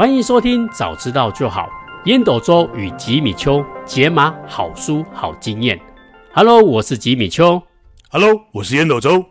欢迎收听《早知道就好》，烟斗周与吉米秋解码好书好经验。Hello，我是吉米秋。Hello，我是烟斗周。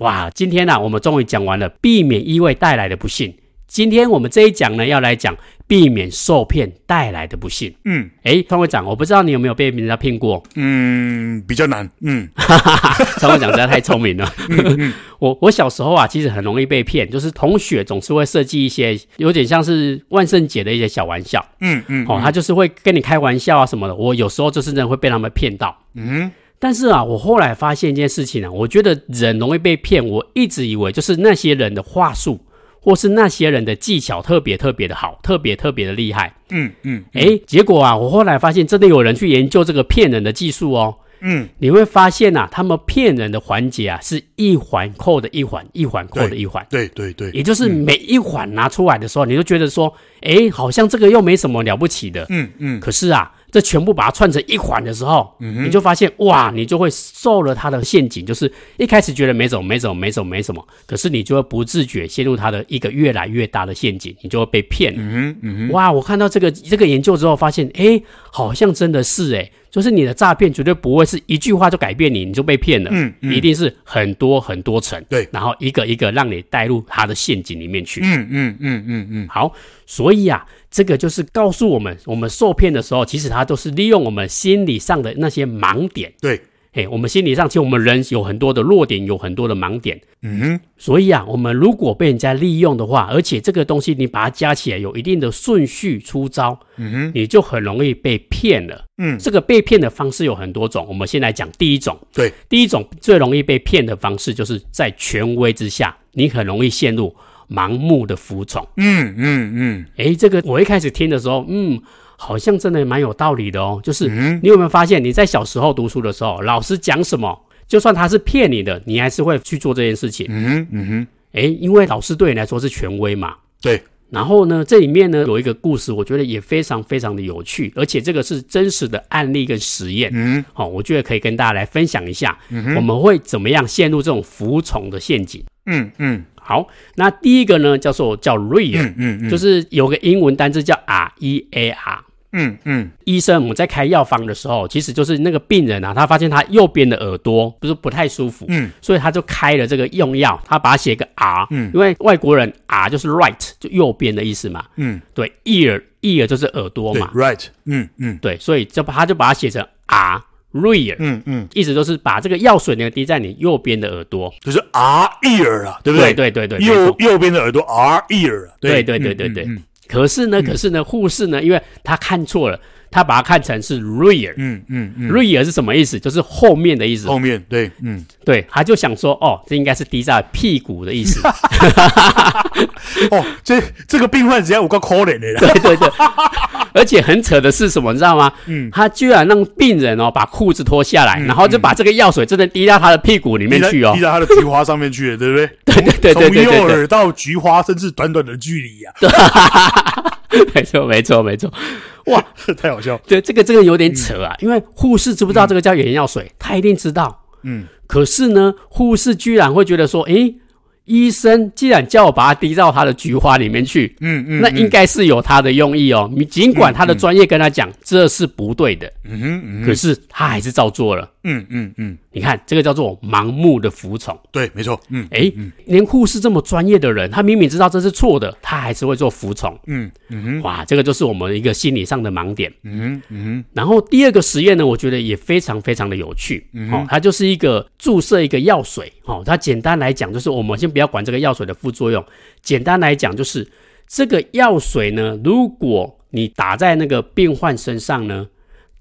哇，今天呢、啊，我们终于讲完了避免意外带来的不幸。今天我们这一讲呢，要来讲避免受骗带来的不幸。嗯，哎，创会长，我不知道你有没有被人家骗过？嗯，比较难。嗯，哈哈哈，创会长实在太聪明了。嗯 嗯、我我小时候啊，其实很容易被骗，就是同学总是会设计一些有点像是万圣节的一些小玩笑。嗯嗯，哦，他就是会跟你开玩笑啊什么的。我有时候就是真的会被他们骗到。嗯，但是啊，我后来发现一件事情啊，我觉得人容易被骗，我一直以为就是那些人的话术。或是那些人的技巧特别特别的好，特别特别的厉害。嗯嗯，哎、嗯，结果啊，我后来发现真的有人去研究这个骗人的技术哦。嗯，你会发现啊，他们骗人的环节啊，是一环扣的一环，一环扣的一环。对对对，也就是每一环拿出来的时候，嗯、你就觉得说，哎，好像这个又没什么了不起的。嗯嗯，可是啊。这全部把它串成一环的时候，嗯，你就发现哇，你就会受了他的陷阱，就是一开始觉得没什么，没什么，没什么，没什么，可是你就会不自觉陷入他的一个越来越大的陷阱，你就会被骗了。嗯嗯，哇，我看到这个这个研究之后，发现哎，好像真的是哎，就是你的诈骗绝对不会是一句话就改变你，你就被骗了。嗯嗯，一定是很多很多层，对，然后一个一个让你带入他的陷阱里面去。嗯嗯嗯嗯嗯，好，所以啊。这个就是告诉我们，我们受骗的时候，其实它都是利用我们心理上的那些盲点。对，嘿，我们心理上其实我们人有很多的弱点，有很多的盲点。嗯哼，所以啊，我们如果被人家利用的话，而且这个东西你把它加起来有一定的顺序出招，嗯哼，你就很容易被骗了。嗯，这个被骗的方式有很多种，我们先来讲第一种。对，第一种最容易被骗的方式，就是在权威之下，你很容易陷入。盲目的服从，嗯嗯嗯，哎、嗯，这个我一开始听的时候，嗯，好像真的蛮有道理的哦。就是、嗯、你有没有发现，你在小时候读书的时候，老师讲什么，就算他是骗你的，你还是会去做这件事情。嗯嗯哼，哎，因为老师对你来说是权威嘛。对。然后呢，这里面呢有一个故事，我觉得也非常非常的有趣，而且这个是真实的案例跟实验。嗯，好、哦，我觉得可以跟大家来分享一下，嗯、我们会怎么样陷入这种服从的陷阱。嗯嗯。好，那第一个呢，叫做叫 REAR，嗯嗯，嗯，就是有个英文单字叫 R E A R，嗯嗯，医生我们在开药方的时候，其实就是那个病人啊，他发现他右边的耳朵不是不太舒服，嗯，所以他就开了这个用药，他把它写个 R，嗯，因为外国人 R 就是 right，就右边的意思嘛，嗯，对，ear ear 就是耳朵嘛，right，嗯嗯，对，所以就把他就把它写成 R。Rear，嗯嗯，意思就是把这个药水呢滴在你右边的耳朵，就是 R ear 啊，对不对？对对对对，右右边的耳朵 R ear，对对对对对。可是呢，可是呢，护士呢，因为他看错了。他把它看成是 rear，嗯嗯嗯，rear 是什么意思？就是后面的意思。后面，对，嗯，对，他就想说，哦，这应该是滴在屁股的意思。哦，这这个病患只要五个可怜的，对对对。而且很扯的是什么，你知道吗？嗯，他居然让病人哦把裤子脱下来，然后就把这个药水真的滴到他的屁股里面去哦，滴到他的菊花上面去了，对不对？对对对对对，从右耳到菊花，甚至短短的距离 呀。没错没错没错。哇，太好笑！对，这个这个有点扯啊，嗯、因为护士知不知道这个叫眼药水？嗯、他一定知道。嗯，可是呢，护士居然会觉得说，诶。医生既然叫我把它滴到他的菊花里面去，嗯嗯，那应该是有他的用意哦。你尽管他的专业跟他讲这是不对的，嗯哼，嗯，可是他还是照做了，嗯嗯嗯。你看这个叫做盲目的服从，对，没错，嗯，诶，连护士这么专业的人，他明明知道这是错的，他还是会做服从，嗯嗯哼，哇，这个就是我们一个心理上的盲点，嗯哼嗯哼。然后第二个实验呢，我觉得也非常非常的有趣，哦，它就是一个注射一个药水，哦，它简单来讲就是我们先不要管这个药水的副作用，简单来讲就是这个药水呢，如果你打在那个病患身上呢。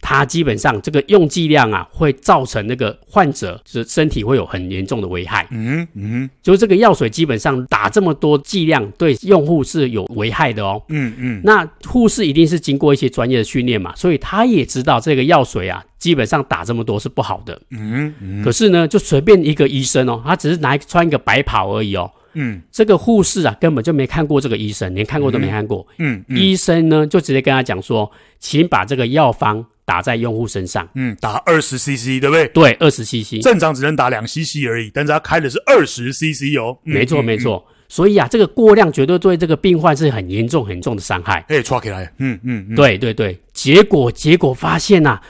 它基本上这个用剂量啊，会造成那个患者就是身体会有很严重的危害。嗯嗯，就是这个药水基本上打这么多剂量，对用户是有危害的哦。嗯嗯，那护士一定是经过一些专业的训练嘛，所以他也知道这个药水啊，基本上打这么多是不好的。嗯嗯，可是呢，就随便一个医生哦，他只是拿穿一个白袍而已哦。嗯，这个护士啊，根本就没看过这个医生，连看过都没看过。嗯，嗯，医生呢就直接跟他讲说，请把这个药方。打在用户身上，嗯，打二十 CC，对不对？对，二十 CC，正常只能打两 CC 而已，但是他开的是二十 CC 哦。没错，没错。所以啊，这个过量绝对对这个病患是很严重、很重的伤害。哎，抓起来，嗯嗯，嗯对对对，结果结果发现呐、啊，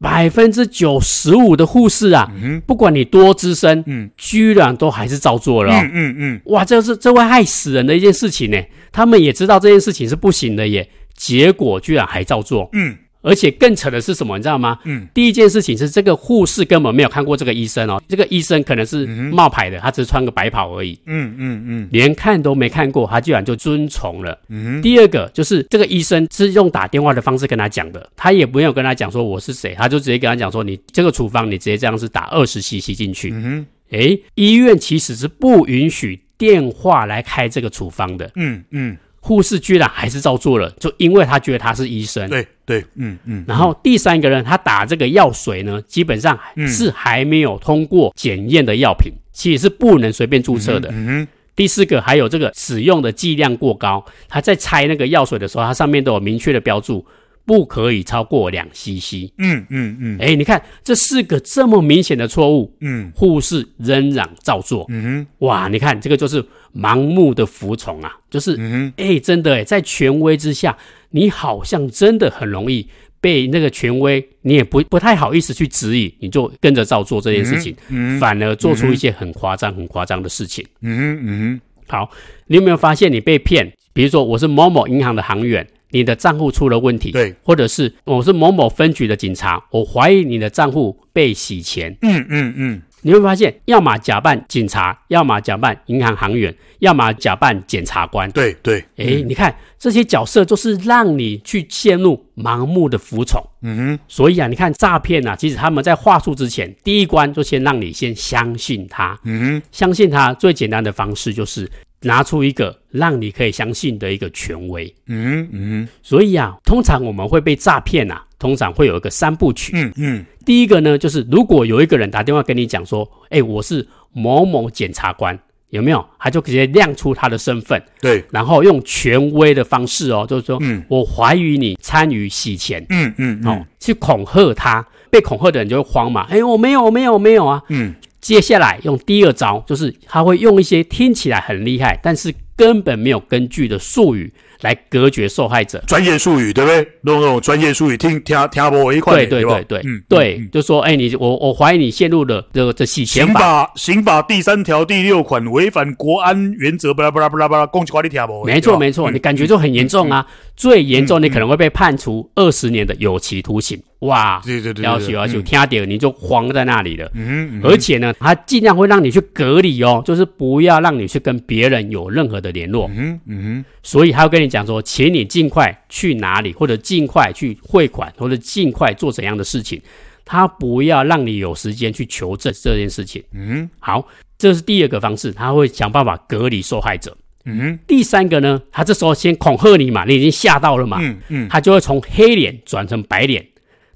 百分之九十五的护士啊，嗯、不管你多资深，嗯，居然都还是照做了、哦，嗯嗯嗯，哇，这是这会害死人的一件事情呢。他们也知道这件事情是不行的耶，结果居然还照做，嗯。而且更扯的是什么，你知道吗？嗯，第一件事情是这个护士根本没有看过这个医生哦，这个医生可能是冒牌的，他只是穿个白袍而已。嗯嗯嗯，连看都没看过，他居然就遵从了。嗯，第二个就是这个医生是用打电话的方式跟他讲的，他也没有跟他讲说我是谁，他就直接跟他讲说，你这个处方你直接这样子打二十 CC 进去。嗯哼，诶，医院其实是不允许电话来开这个处方的。嗯嗯。护士居然还是照做了，就因为他觉得他是医生。对对，嗯嗯。然后第三个人，他打这个药水呢，基本上是还没有通过检验的药品，其实是不能随便注册的。嗯哼。第四个，还有这个使用的剂量过高，他在拆那个药水的时候，它上面都有明确的标注。不可以超过两 CC。嗯嗯嗯。哎，你看这四个这么明显的错误，嗯，护士仍然照做。嗯哼，哇，你看这个就是盲目的服从啊，就是，嗯哼，哎，真的哎，在权威之下，你好像真的很容易被那个权威，你也不不太好意思去质疑，你就跟着照做这件事情，嗯，反而做出一些很夸张、很夸张的事情。嗯嗯。好，你有没有发现你被骗？比如说，我是某某银行的行员。你的账户出了问题，对，或者是我是某某分局的警察，我怀疑你的账户被洗钱，嗯嗯嗯，你会发现，要么假扮警察，要么假扮银行行员，要么假扮检察官，对对，哎、欸，嗯、你看这些角色，就是让你去陷入盲目的服从，嗯哼，所以啊，你看诈骗啊，其实他们在话术之前，第一关就先让你先相信他，嗯哼，相信他最简单的方式就是。拿出一个让你可以相信的一个权威，嗯嗯，所以啊，通常我们会被诈骗啊，通常会有一个三部曲，嗯嗯，第一个呢，就是如果有一个人打电话跟你讲说，哎，我是某某检察官，有没有？他就直接亮出他的身份，对，然后用权威的方式哦，就是说，嗯，我怀疑你参与洗钱，嗯嗯，哦，去恐吓他，被恐吓的人就会慌嘛，哎，我没有，我没有，我没有啊，嗯。接下来用第二招，就是他会用一些听起来很厉害，但是根本没有根据的术语。来隔绝受害者，专业术语对不对？那种那种专业术语，听听听不我一块，对对对对，嗯，对，就说，哎，你我我怀疑你陷入了这个这洗钱法，刑法刑法第三条第六款违反国安原则，巴拉巴拉巴拉巴拉，攻击管理听不？没错没错，你感觉就很严重啊，最严重你可能会被判处二十年的有期徒刑，哇，对对对，要求要求听点你就慌在那里了，嗯，而且呢，他尽量会让你去隔离哦，就是不要让你去跟别人有任何的联络，嗯嗯，所以他会跟你。讲说，请你尽快去哪里，或者尽快去汇款，或者尽快做怎样的事情，他不要让你有时间去求证这件事情。嗯，好，这是第二个方式，他会想办法隔离受害者。嗯，第三个呢，他这时候先恐吓你嘛，你已经吓到了嘛。嗯嗯，他就会从黑脸转成白脸，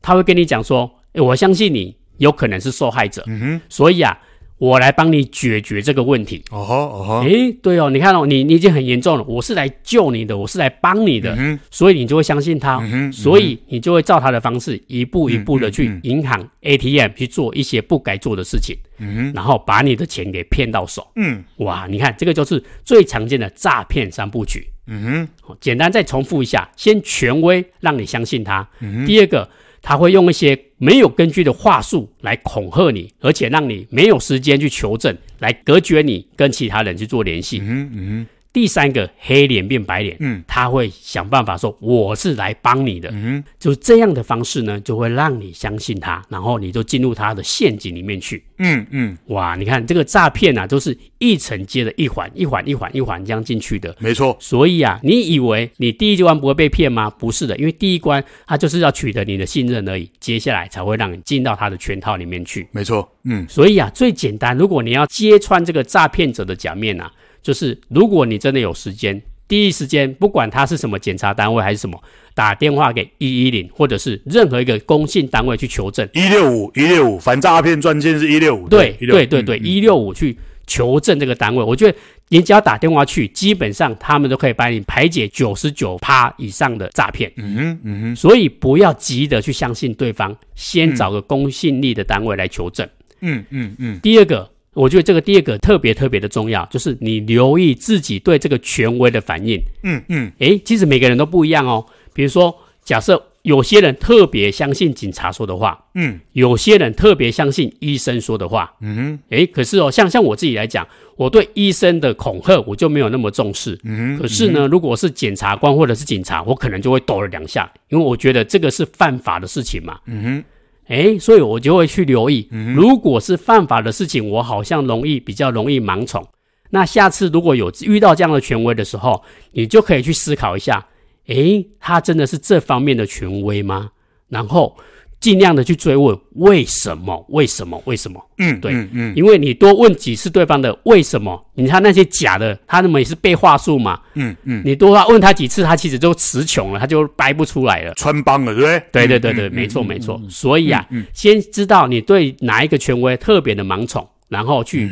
他会跟你讲说，诶，我相信你有可能是受害者。嗯哼，所以啊。我来帮你解决这个问题。哦吼哦吼，诶，对哦，你看哦，你你已经很严重了，我是来救你的，我是来帮你的，嗯、所以你就会相信他，嗯嗯、所以你就会照他的方式一步一步的去银行 ATM 去做一些不该做的事情，嗯、哼然后把你的钱给骗到手。嗯，哇，你看这个就是最常见的诈骗三部曲。嗯哼，简单再重复一下，先权威让你相信他，嗯、哼第二个。他会用一些没有根据的话术来恐吓你，而且让你没有时间去求证，来隔绝你跟其他人去做联系。嗯嗯。第三个黑脸变白脸，嗯，他会想办法说我是来帮你的，嗯，就这样的方式呢，就会让你相信他，然后你就进入他的陷阱里面去，嗯嗯，哇，你看这个诈骗啊，都是一层接着一环，一环一环一环这样进去的，没错。所以啊，你以为你第一关不会被骗吗？不是的，因为第一关他就是要取得你的信任而已，接下来才会让你进到他的圈套里面去，没错。嗯，所以啊，最简单，如果你要揭穿这个诈骗者的假面啊。就是如果你真的有时间，第一时间不管他是什么检查单位还是什么，打电话给一一零或者是任何一个公信单位去求证。一六五一六五反诈骗专线是一六五。对对对对，一六五去求证这个单位，我觉得你只要打电话去，基本上他们都可以帮你排解九十九趴以上的诈骗。嗯哼嗯哼，所以不要急着去相信对方，先找个公信力的单位来求证。嗯嗯嗯。第二个。我觉得这个第二个特别特别的重要，就是你留意自己对这个权威的反应。嗯嗯，诶，其实每个人都不一样哦。比如说，假设有些人特别相信警察说的话，嗯，有些人特别相信医生说的话，嗯哼，诶，可是哦，像像我自己来讲，我对医生的恐吓我就没有那么重视。嗯哼，可是呢，如果是检察官或者是警察，我可能就会抖了两下，因为我觉得这个是犯法的事情嘛。嗯哼。哎，所以我就会去留意，如果是犯法的事情，我好像容易比较容易盲从。那下次如果有遇到这样的权威的时候，你就可以去思考一下，哎，他真的是这方面的权威吗？然后。尽量的去追问为什么？为什么？为什么？嗯，对，嗯嗯，因为你多问几次对方的为什么，你看那些假的，他那么也是背话术嘛，嗯嗯，你多问他几次，他其实就词穷了，他就掰不出来了，穿帮了，对不对？对对对对，没错没错。所以啊，先知道你对哪一个权威特别的盲从，然后去。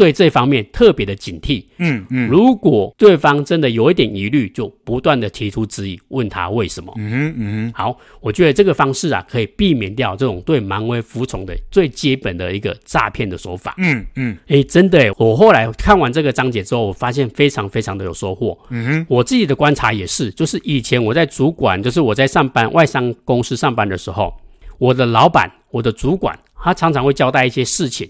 对这方面特别的警惕，嗯嗯，如果对方真的有一点疑虑，就不断的提出质疑，问他为什么，嗯哼嗯哼，好，我觉得这个方式啊，可以避免掉这种对盲威服从的最基本的一个诈骗的手法，嗯嗯，哎，真的，我后来看完这个章节之后，我发现非常非常的有收获，嗯哼，我自己的观察也是，就是以前我在主管，就是我在上班外商公司上班的时候，我的老板，我的主管，他常常会交代一些事情。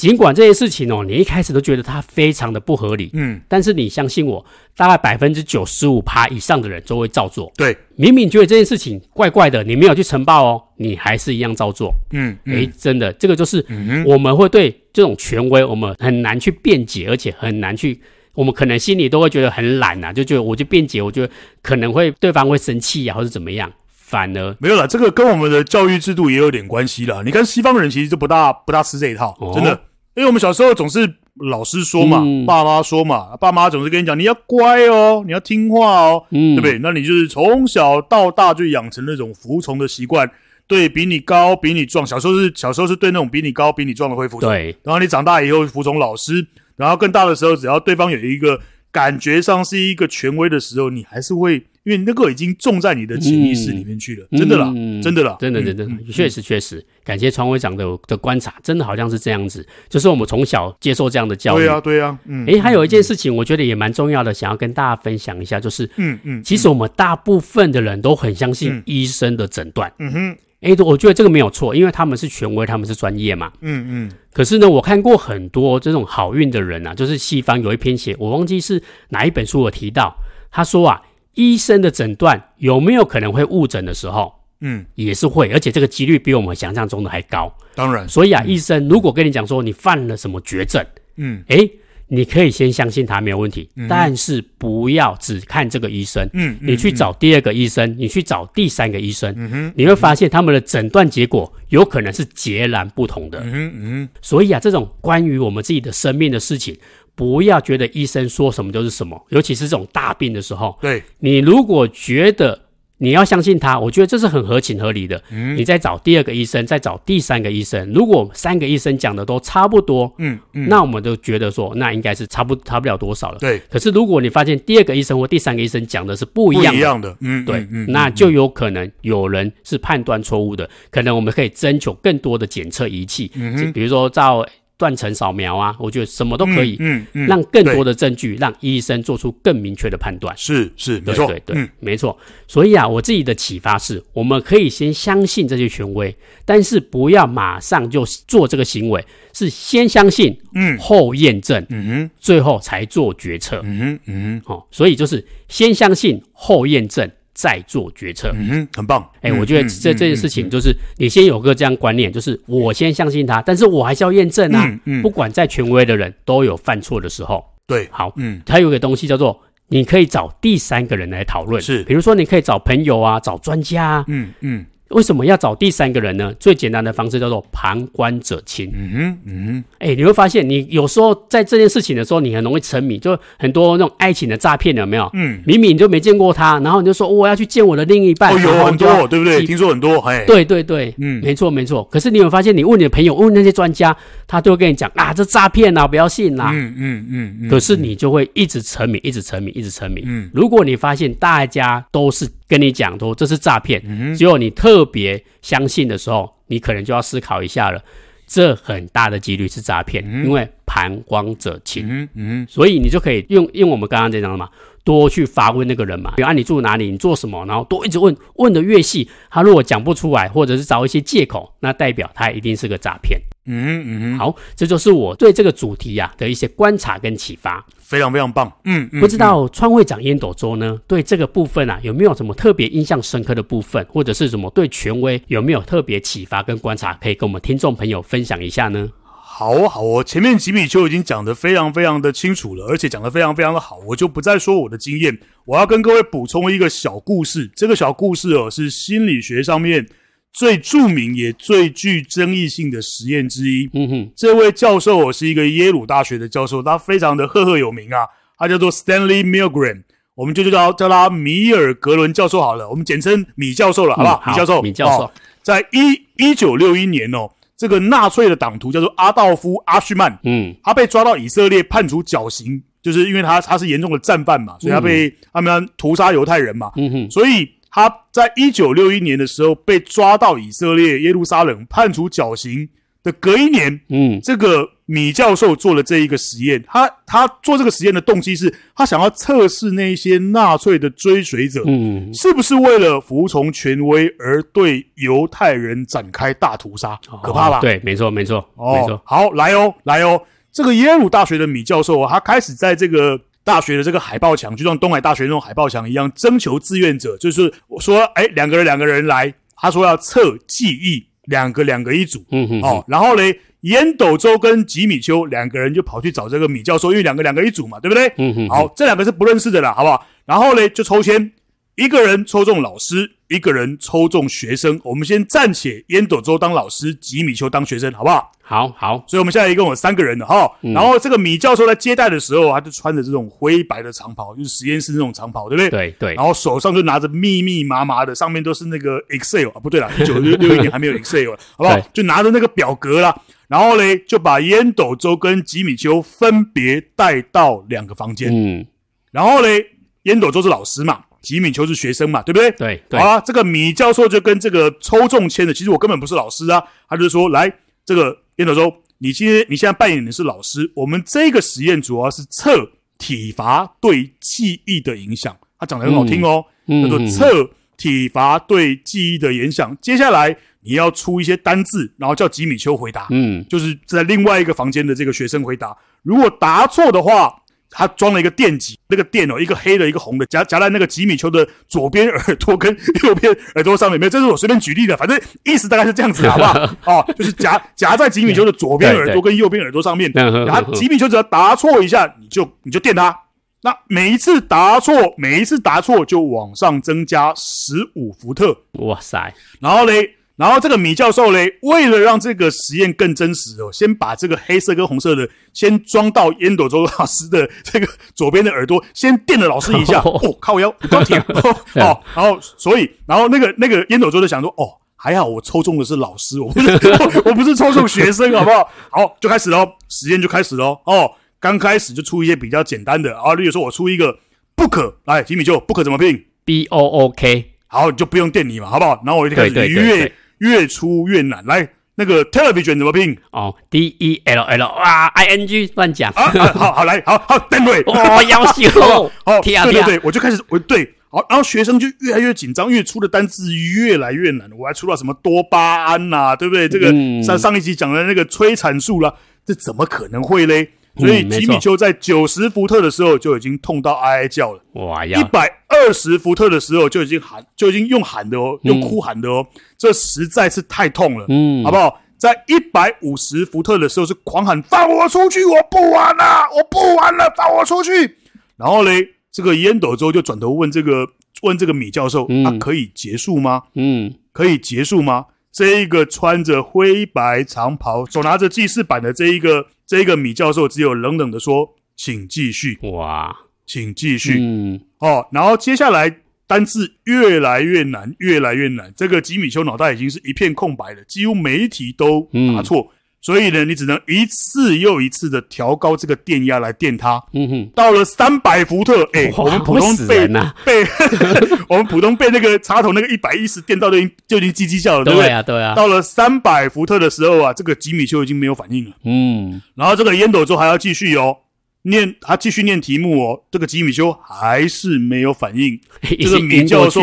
尽管这些事情哦，你一开始都觉得它非常的不合理，嗯，但是你相信我，大概百分之九十五趴以上的人都会照做。对，明明觉得这件事情怪怪的，你没有去呈报哦，你还是一样照做。嗯，嗯，诶，真的，这个就是我们会对这种权威，我们很难去辩解，而且很难去，我们可能心里都会觉得很懒呐，就觉得我就辩解，我觉得可能会对方会生气呀，或者怎么样。反而没有了，这个跟我们的教育制度也有点关系了。你看西方人其实就不大不大吃这一套，哦、真的。因为我们小时候总是老师说嘛，嗯、爸妈说嘛，爸妈总是跟你讲，你要乖哦，你要听话哦，嗯、对不对？那你就是从小到大就养成那种服从的习惯，对比你高、比你壮，小时候是小时候是对那种比你高、比你壮的会服从，对。然后你长大以后服从老师，然后更大的时候，只要对方有一个感觉上是一个权威的时候，你还是会。因为那个已经种在你的潜意识里面去了，嗯、真的啦，嗯、真的啦，真的，真的，确实，确实，感谢创会长的的观察，真的好像是这样子，就是我们从小接受这样的教育，对啊，对啊，嗯，诶，还有一件事情，我觉得也蛮重要的，想要跟大家分享一下，就是，嗯嗯，其实我们大部分的人都很相信医生的诊断，嗯哼，诶，我觉得这个没有错，因为他们是权威，他们是专业嘛，嗯嗯，可是呢，我看过很多这种好运的人啊，就是西方有一篇写，我忘记是哪一本书我提到，他说啊。医生的诊断有没有可能会误诊的时候？嗯，也是会，而且这个几率比我们想象中的还高。当然，所以啊，嗯、医生如果跟你讲说你犯了什么绝症，嗯，诶，你可以先相信他没有问题，嗯、但是不要只看这个医生，嗯，你去找第二个医生，你去找第三个医生，嗯哼，你会发现他们的诊断结果有可能是截然不同的。嗯哼，嗯哼，所以啊，这种关于我们自己的生命的事情。不要觉得医生说什么就是什么，尤其是这种大病的时候。对，你如果觉得你要相信他，我觉得这是很合情合理的。嗯，你再找第二个医生，再找第三个医生。如果三个医生讲的都差不多，嗯，嗯，那我们都觉得说，那应该是差不差不了多少了。对。可是如果你发现第二个医生或第三个医生讲的是不一样一样的，嗯，对，嗯，那就有可能有人是判断错误的。可能我们可以征求更多的检测仪器，嗯，比如说照。断层扫描啊，我觉得什么都可以，嗯嗯，嗯让更多的证据，对让医生做出更明确的判断。是是，对没错，对对，嗯、没错。所以啊，我自己的启发是，我们可以先相信这些权威，但是不要马上就做这个行为，是先相信，嗯，后验证，嗯哼，最后才做决策，嗯哼，嗯哼，哦，所以就是先相信后验证。再做决策，嗯哼，很棒。哎，我觉得这这件事情就是你先有个这样观念，就是我先相信他，但是我还是要验证啊。嗯，不管再权威的人都有犯错的时候。对，好，嗯，还有一个东西叫做你可以找第三个人来讨论，是，比如说你可以找朋友啊，找专家啊，嗯嗯。为什么要找第三个人呢？最简单的方式叫做旁观者清。嗯哼，嗯哼，哎，你会发现，你有时候在这件事情的时候，你很容易沉迷，就很多那种爱情的诈骗，有没有？嗯，明明你就没见过他，然后你就说我要去见我的另一半。哦，有很多，对不对？听说很多，哎，对对对，嗯，没错没错。可是你有发现，你问你的朋友，问那些专家，他都会跟你讲啊，这诈骗啊，不要信啦。嗯嗯嗯。可是你就会一直沉迷，一直沉迷，一直沉迷。嗯，如果你发现大家都是。跟你讲说这是诈骗，只有你特别相信的时候，你可能就要思考一下了。这很大的几率是诈骗，嗯、因为旁观者清。嗯嗯，所以你就可以用用我们刚刚这样的嘛，多去发问那个人嘛，比如啊，你住哪里，你做什么，然后多一直问，问的越细，他如果讲不出来，或者是找一些借口，那代表他一定是个诈骗。嗯嗯，好，这就是我对这个主题呀、啊、的一些观察跟启发，非常非常棒。嗯，嗯不知道川会长烟斗周呢，对这个部分啊有没有什么特别印象深刻的部分，或者是什么对权威有没有特别启发跟观察，可以跟我们听众朋友分享一下呢？好哦好哦，前面吉米就已经讲得非常非常的清楚了，而且讲得非常非常的好，我就不再说我的经验，我要跟各位补充一个小故事。这个小故事哦，是心理学上面。最著名也最具争议性的实验之一。嗯哼，这位教授我是一个耶鲁大学的教授，他非常的赫赫有名啊，他叫做 Stanley Milgram，我们就叫叫他米尔格伦教授好了，我们简称米教授了，好不好？嗯、好米教授，米教授，哦、在一一九六一年哦，这个纳粹的党徒叫做阿道夫阿须曼，嗯，他被抓到以色列判处绞刑，就是因为他他是严重的战犯嘛，所以他被、嗯、他们屠杀犹太人嘛，嗯哼，所以。他在一九六一年的时候被抓到以色列耶路撒冷，判处绞刑的隔一年，嗯，这个米教授做了这一个实验。他他做这个实验的动机是他想要测试那些纳粹的追随者，嗯，是不是为了服从权威而对犹太人展开大屠杀？可怕吧？哦、对，没错，没错，哦、没错。好，来哦，来哦，这个耶鲁大学的米教授啊，他开始在这个。大学的这个海报墙，就像东海大学那种海报墙一样，征求志愿者，就是我说，哎，两个人两个人来，他说要测记忆，两个两个一组，嗯哼，哼，哦，然后呢，烟斗周跟吉米秋两个人就跑去找这个米教授，因为两个两个一组嘛，对不对？嗯哼，哼，好，这两个是不认识的啦，好不好？然后呢，就抽签。一个人抽中老师，一个人抽中学生。我们先暂且烟斗周当老师，吉米丘当学生，好不好？好好。所以我们现在一共有三个人了哈。嗯、然后这个米教授在接待的时候，他就穿着这种灰白的长袍，就是实验室那种长袍，对不对？对对。然后手上就拿着密密麻麻的，上面都是那个 Excel 啊，不对了，一 九六六一年还没有 Excel，好不好？就拿着那个表格啦。然后嘞，就把烟斗周跟吉米丘分别带到两个房间。嗯。然后嘞，烟斗周是老师嘛。吉米丘是学生嘛，对不对？对对。好啊，这个米教授就跟这个抽中签的，其实我根本不是老师啊，他就说：“来，这个烟斗周，你今天你现在扮演的是老师，我们这个实验主要是测体罚对记忆的影响。”他讲的很好听哦，叫做测体罚对记忆的影响。接下来你要出一些单字，然后叫吉米丘回答。嗯，就是在另外一个房间的这个学生回答，如果答错的话。他装了一个电极，那个电哦，一个黑的，一个红的，夹夹在那个吉米球的左边耳朵跟右边耳朵上面。没有，这是我随便举例的，反正意思大概是这样子，好不好？哦，就是夹夹在吉米球的左边耳朵跟右边耳朵上面。然后吉米球只要答错一下，你就你就电他。那每一次答错，每一次答错就往上增加十五伏特。哇塞！然后嘞。然后这个米教授嘞，为了让这个实验更真实哦，先把这个黑色跟红色的先装到烟斗周老师的这个左边的耳朵，先电了老师一下。哦，靠腰，钢铁 哦，哦，然后所以，然后那个那个烟斗周就想说，哦，还好我抽中的是老师，我不是 我不是抽中学生，好不好？好，就开始喽，实验就开始喽。哦，刚开始就出一些比较简单的啊，例如说我出一个 book，来，吉米邱，book 怎么拼？B O O K。好，就不用电你嘛，好不好？然后我就开始愉悦。越出越难，来那个 television 怎么拼？哦，D E L L 哇，I N G 乱讲啊！好好来，好好等会哦，要死哦！好，对对对，我就开始我对好，然后学生就越来越紧张，越出的单字越来越难。我还出了什么多巴胺呐，对不对？这个上上一集讲的那个催产素啦，这怎么可能会嘞？所以吉米丘在九十伏特的时候就已经痛到哀哀叫了。哇呀！一百二十伏特的时候就已经喊，就已经用喊的哦，用哭喊的哦。这实在是太痛了，嗯，好不好？在一百五十伏特的时候是狂喊放我出去，我不玩了，我不玩了，放我出去。然后嘞，这个烟斗周就转头问这个问这个米教授，啊，可以结束吗？嗯，可以结束吗？这一个穿着灰白长袍、手拿着记事板的这一个这个米教授，只有冷冷的说：“请继续。”哇，请继续。嗯，哦，然后接下来单字越来越难，越来越难。这个吉米修脑袋已经是一片空白了，几乎每一题都答错。嗯、所以呢，你只能一次又一次的调高这个电压来电它。嗯哼，到了三百伏特，哎，我们普通被被 我们普通被那个插头那个一百一十电到就已经就已经叽叽叫了，对不对？对啊，对啊。到了三百伏特的时候啊，这个吉米修已经没有反应了。嗯，然后这个烟斗周还要继续哦，念他继续念题目哦，这个吉米修还是没有反应。这个米教授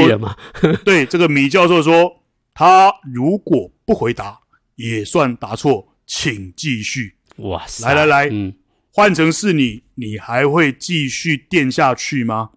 对这个米教授说，他如果不回答也算答错。请继续。哇塞！来来来，嗯，换成是你，你还会继续电下去吗？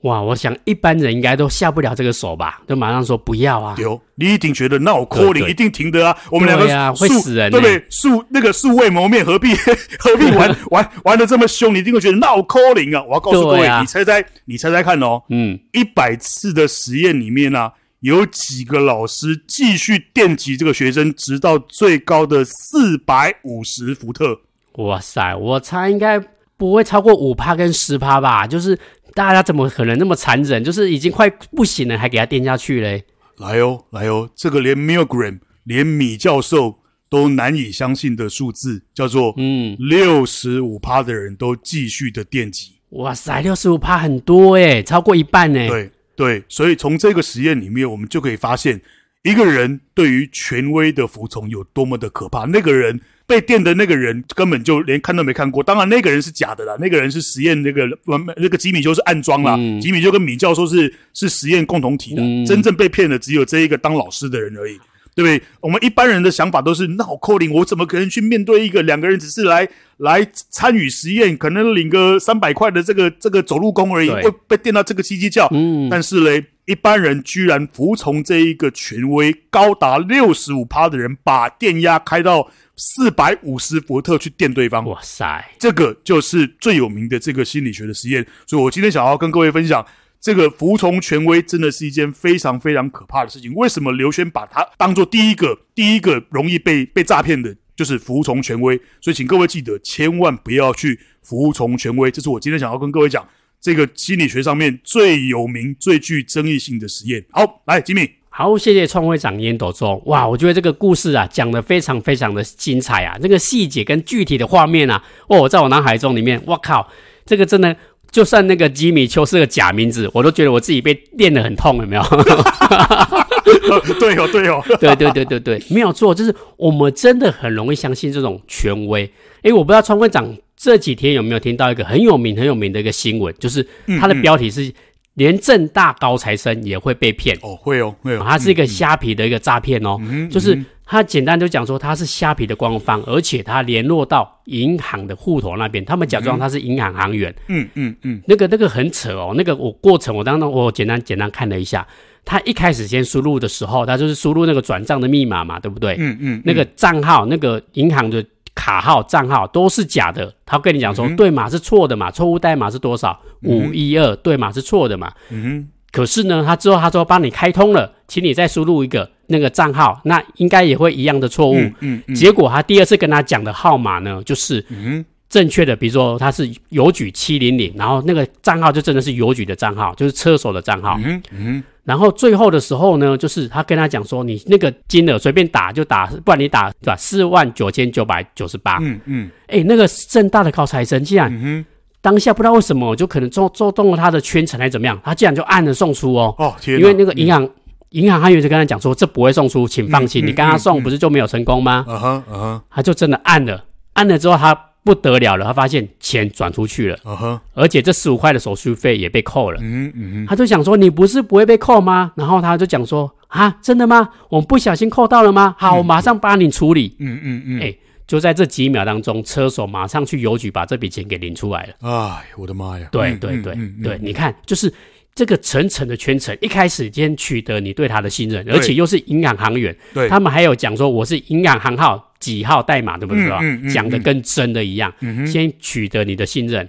哇，我想一般人应该都下不了这个手吧，就马上说不要啊。有，你一定觉得那我抠你一定停的啊。我们两个呀会死人，对不对？素那个素未谋面，何必 何必玩玩玩的这么凶？你一定会觉得那我抠你啊！我要告诉各位，你猜猜，你猜猜看哦。嗯，一百次的实验里面呢。有几个老师继续电击这个学生，直到最高的四百五十伏特。哇塞，我猜应该不会超过五趴跟十趴吧？就是大家怎么可能那么残忍？就是已经快不行了，还给他电下去嘞？来哦，来哦，这个连 Milgram 连米教授都难以相信的数字，叫做嗯六十五趴的人都继续的电击。哇塞，六十五趴很多诶，超过一半诶。对。对，所以从这个实验里面，我们就可以发现，一个人对于权威的服从有多么的可怕。那个人被电的那个人根本就连看都没看过，当然那个人是假的啦，那个人是实验那个那个吉米修是暗装啦，嗯、吉米就跟米教授是是实验共同体的，嗯、真正被骗的只有这一个当老师的人而已。对不对？我们一般人的想法都是，那我扣零，我怎么可能去面对一个两个人只是来来参与实验，可能领个三百块的这个这个走路工而已，会被电到这个叽叽叫。嗯，但是嘞，一般人居然服从这一个权威，高达六十五趴的人，把电压开到四百五十伏特去电对方。哇塞，这个就是最有名的这个心理学的实验。所以我今天想要跟各位分享。这个服从权威真的是一件非常非常可怕的事情。为什么刘轩把它当做第一个第一个容易被被诈骗的，就是服从权威？所以请各位记得，千万不要去服从权威。这是我今天想要跟各位讲这个心理学上面最有名、最具争议性的实验。好，来吉米，好，谢谢创会长烟斗中。哇，我觉得这个故事啊讲得非常非常的精彩啊，这个细节跟具体的画面啊，哦，在我脑海中里面，我靠，这个真的。就算那个吉米丘是个假名字，我都觉得我自己被电得很痛，有没有？对哦，对哦，对对对对对，没有错，就是我们真的很容易相信这种权威。诶，我不知道川会长这几天有没有听到一个很有名很有名的一个新闻，就是它的标题是“连正大高材生也会被骗”。哦，会哦，会哦，它是一个虾皮的一个诈骗哦，嗯、就是。他简单就讲说他是虾皮的官方，而且他联络到银行的户头那边，他们假装他是银行行员。嗯嗯嗯，那个那个很扯哦，那个我过程我当中我简单简单看了一下，他一开始先输入的时候，他就是输入那个转账的密码嘛，对不对？嗯嗯，那个账号、那个银行的卡号、账号都是假的，他跟你讲说对码是错的嘛，错误代码是多少？五一二，对码是错的嘛。嗯哼。可是呢，他之后他说帮你开通了，请你再输入一个那个账号，那应该也会一样的错误。嗯，结果他第二次跟他讲的号码呢，就是正确的，比如说他是邮局七零零，然后那个账号就真的是邮局的账号，就是车手的账号。嗯，嗯，然后最后的时候呢，就是他跟他讲说，你那个金额随便打就打，不然你打对吧？四万九千九百九十八。嗯嗯，哎，那个正大的高材生竟然。嗯当下不知道为什么，就可能做做动了他的圈层还是怎么样，他竟然就按了送出哦。哦，天！因为那个银行、嗯、银行行员就跟他讲说，这不会送出，请放心。嗯嗯、你刚刚送不是就没有成功吗？他就真的按了，按了之后他不得了了，他发现钱转出去了。而且这十五块的手续费也被扣了。嗯嗯，他就想说，你不是不会被扣吗？然后他就讲说，啊，真的吗？我们不小心扣到了吗？好，我马上帮你处理。嗯嗯嗯，哎。就在这几秒当中，车手马上去邮局把这笔钱给领出来了。哎，我的妈呀！对对对对，你看，就是这个层层的圈层，一开始先取得你对他的信任，而且又是银行行员，对，他们还有讲说我是银行行号几号代码，对不对？讲的跟真的一样，先取得你的信任。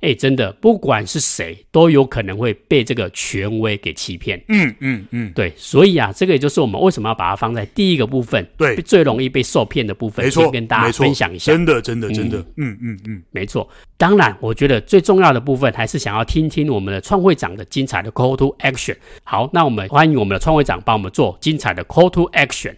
哎，真的，不管是谁，都有可能会被这个权威给欺骗。嗯嗯嗯，对，所以啊，这个也就是我们为什么要把它放在第一个部分，对，最容易被受骗的部分，没错，跟大家分享一下。真的，真的，真的，嗯嗯嗯，没错。当然，我觉得最重要的部分还是想要听听我们的创会长的精彩的 call to action。好，那我们欢迎我们的创会长帮我们做精彩的 call to action。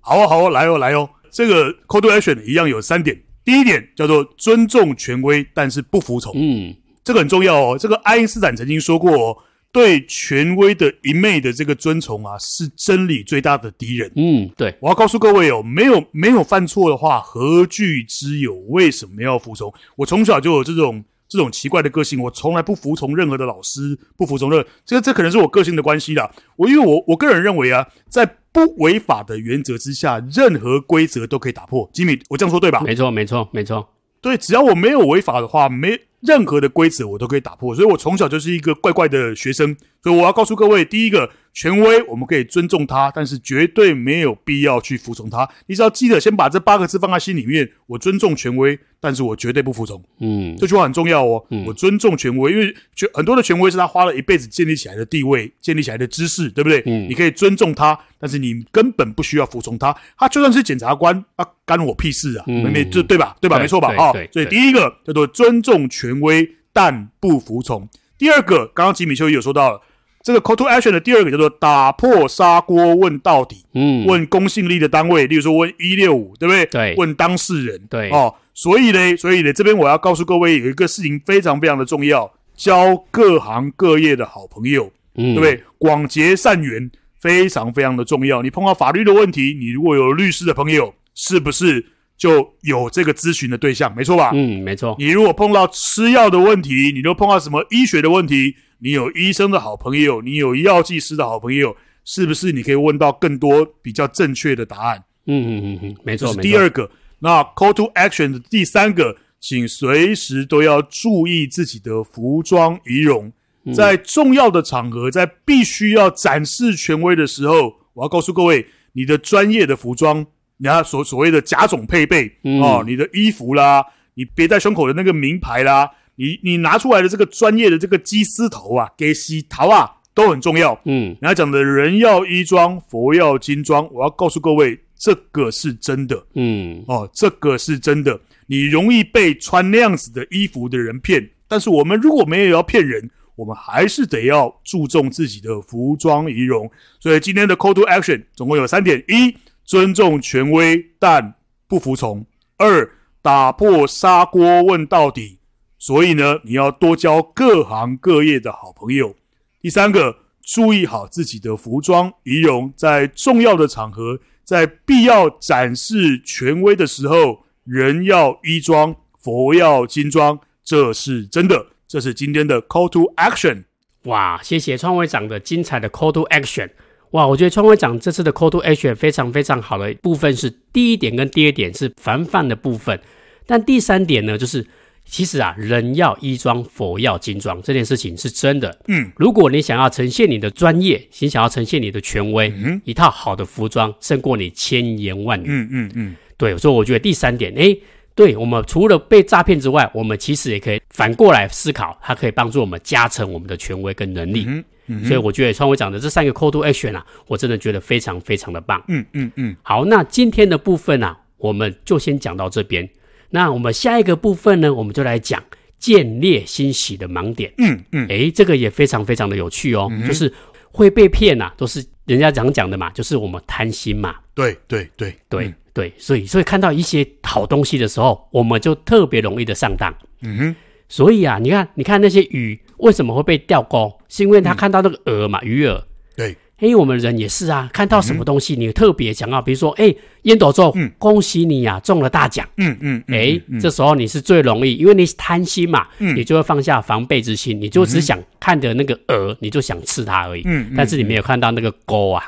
好啊，好啊，来哦，来哦。这个 call to action 一样有三点。第一点叫做尊重权威，但是不服从。嗯，这个很重要哦。这个爱因斯坦曾经说过哦，对权威的一昧的这个遵从啊，是真理最大的敌人。嗯，对。我要告诉各位哦，没有没有犯错的话，何惧之有？为什么要服从？我从小就有这种这种奇怪的个性，我从来不服从任何的老师，不服从任何。这个这可能是我个性的关系啦。我因为我我个人认为啊，在不违法的原则之下，任何规则都可以打破。吉米，我这样说对吧？没错，没错，没错。对，只要我没有违法的话，没任何的规则我都可以打破。所以我从小就是一个怪怪的学生。所以我要告诉各位，第一个。权威，我们可以尊重他，但是绝对没有必要去服从他。你只要记得先把这八个字放在心里面：我尊重权威，但是我绝对不服从。嗯，这句话很重要哦。嗯，我尊重权威，因为权很多的权威是他花了一辈子建立起来的地位，建立起来的知识，对不对？嗯，你可以尊重他，但是你根本不需要服从他。他就算是检察官，啊，干我屁事啊！嗯，没这对吧？对吧？没错吧？啊，所以第一个叫做尊重权威，但不服从。第二个，刚刚吉米邱也有说到了。这个 call to action 的第二个叫做打破砂锅问到底，嗯，问公信力的单位，例如说问一六五，对不对？对，问当事人，对，哦，所以呢，所以呢，这边我要告诉各位有一个事情非常非常的重要，交各行各业的好朋友，嗯，对不对？广结善缘非常非常的重要。你碰到法律的问题，你如果有律师的朋友，是不是就有这个咨询的对象？没错吧？嗯，没错。你如果碰到吃药的问题，你就碰到什么医学的问题？你有医生的好朋友，你有药剂师的好朋友，是不是你可以问到更多比较正确的答案？嗯嗯嗯嗯，没错。这是第二个，那 call to action 的第三个，请随时都要注意自己的服装仪容，嗯、在重要的场合，在必须要展示权威的时候，我要告诉各位，你的专业的服装，你要所所谓的甲种配备、嗯、哦，你的衣服啦，你别在胸口的那个名牌啦。你你拿出来的这个专业的这个鸡丝头啊，给洗头啊，都很重要。嗯，人家讲的人要衣装，佛要金装，我要告诉各位，这个是真的。嗯，哦，这个是真的。你容易被穿那样子的衣服的人骗，但是我们如果没有要骗人，我们还是得要注重自己的服装仪容。所以今天的 call to action 总共有三点：一、尊重权威但不服从；二、打破砂锅问到底。所以呢，你要多交各行各业的好朋友。第三个，注意好自己的服装仪容，在重要的场合，在必要展示权威的时候，人要衣装，佛要金装，这是真的。这是今天的 Call to Action。哇，谢谢创会长的精彩的 Call to Action。哇，我觉得创会长这次的 Call to Action 非常非常好的部分是第一点跟第二点是防范的部分，但第三点呢，就是。其实啊，人要衣装，佛要金装，这件事情是真的。嗯，如果你想要呈现你的专业，你想要呈现你的权威，嗯，一套好的服装胜过你千言万语。嗯嗯嗯，对，所以我觉得第三点，诶，对我们除了被诈骗之外，我们其实也可以反过来思考，它可以帮助我们加成我们的权威跟能力。嗯嗯，所以我觉得创会讲的这三个 call to action 啊，我真的觉得非常非常的棒。嗯嗯嗯，好，那今天的部分啊，我们就先讲到这边。那我们下一个部分呢，我们就来讲见猎心喜的盲点。嗯嗯，诶，这个也非常非常的有趣哦，嗯、就是会被骗呐、啊，都是人家讲讲的嘛，就是我们贪心嘛。对对对对、嗯、对，所以所以看到一些好东西的时候，我们就特别容易的上当。嗯哼，所以啊，你看你看那些鱼为什么会被钓钩？是因为他看到那个饵嘛，鱼饵。对。因为我们人也是啊，看到什么东西，你特别想要，比如说，哎，烟斗周，恭喜你呀，中了大奖。嗯嗯，哎，这时候你是最容易，因为你贪心嘛，你就会放下防备之心，你就只想看着那个饵，你就想吃它而已。嗯，但是你没有看到那个钩啊。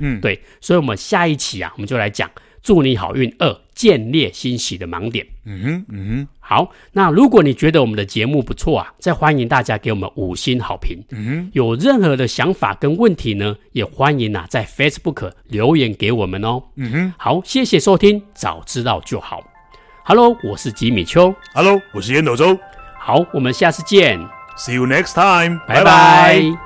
嗯，对，所以我们下一期啊，我们就来讲。祝你好运二，建立欣喜的盲点。嗯哼，嗯哼，好。那如果你觉得我们的节目不错啊，再欢迎大家给我们五星好评。嗯哼，有任何的想法跟问题呢，也欢迎啊在 Facebook 留言给我们哦。嗯哼，好，谢谢收听，早知道就好。Hello，我是吉米秋。Hello，我是烟斗周。好，我们下次见。See you next time。拜拜。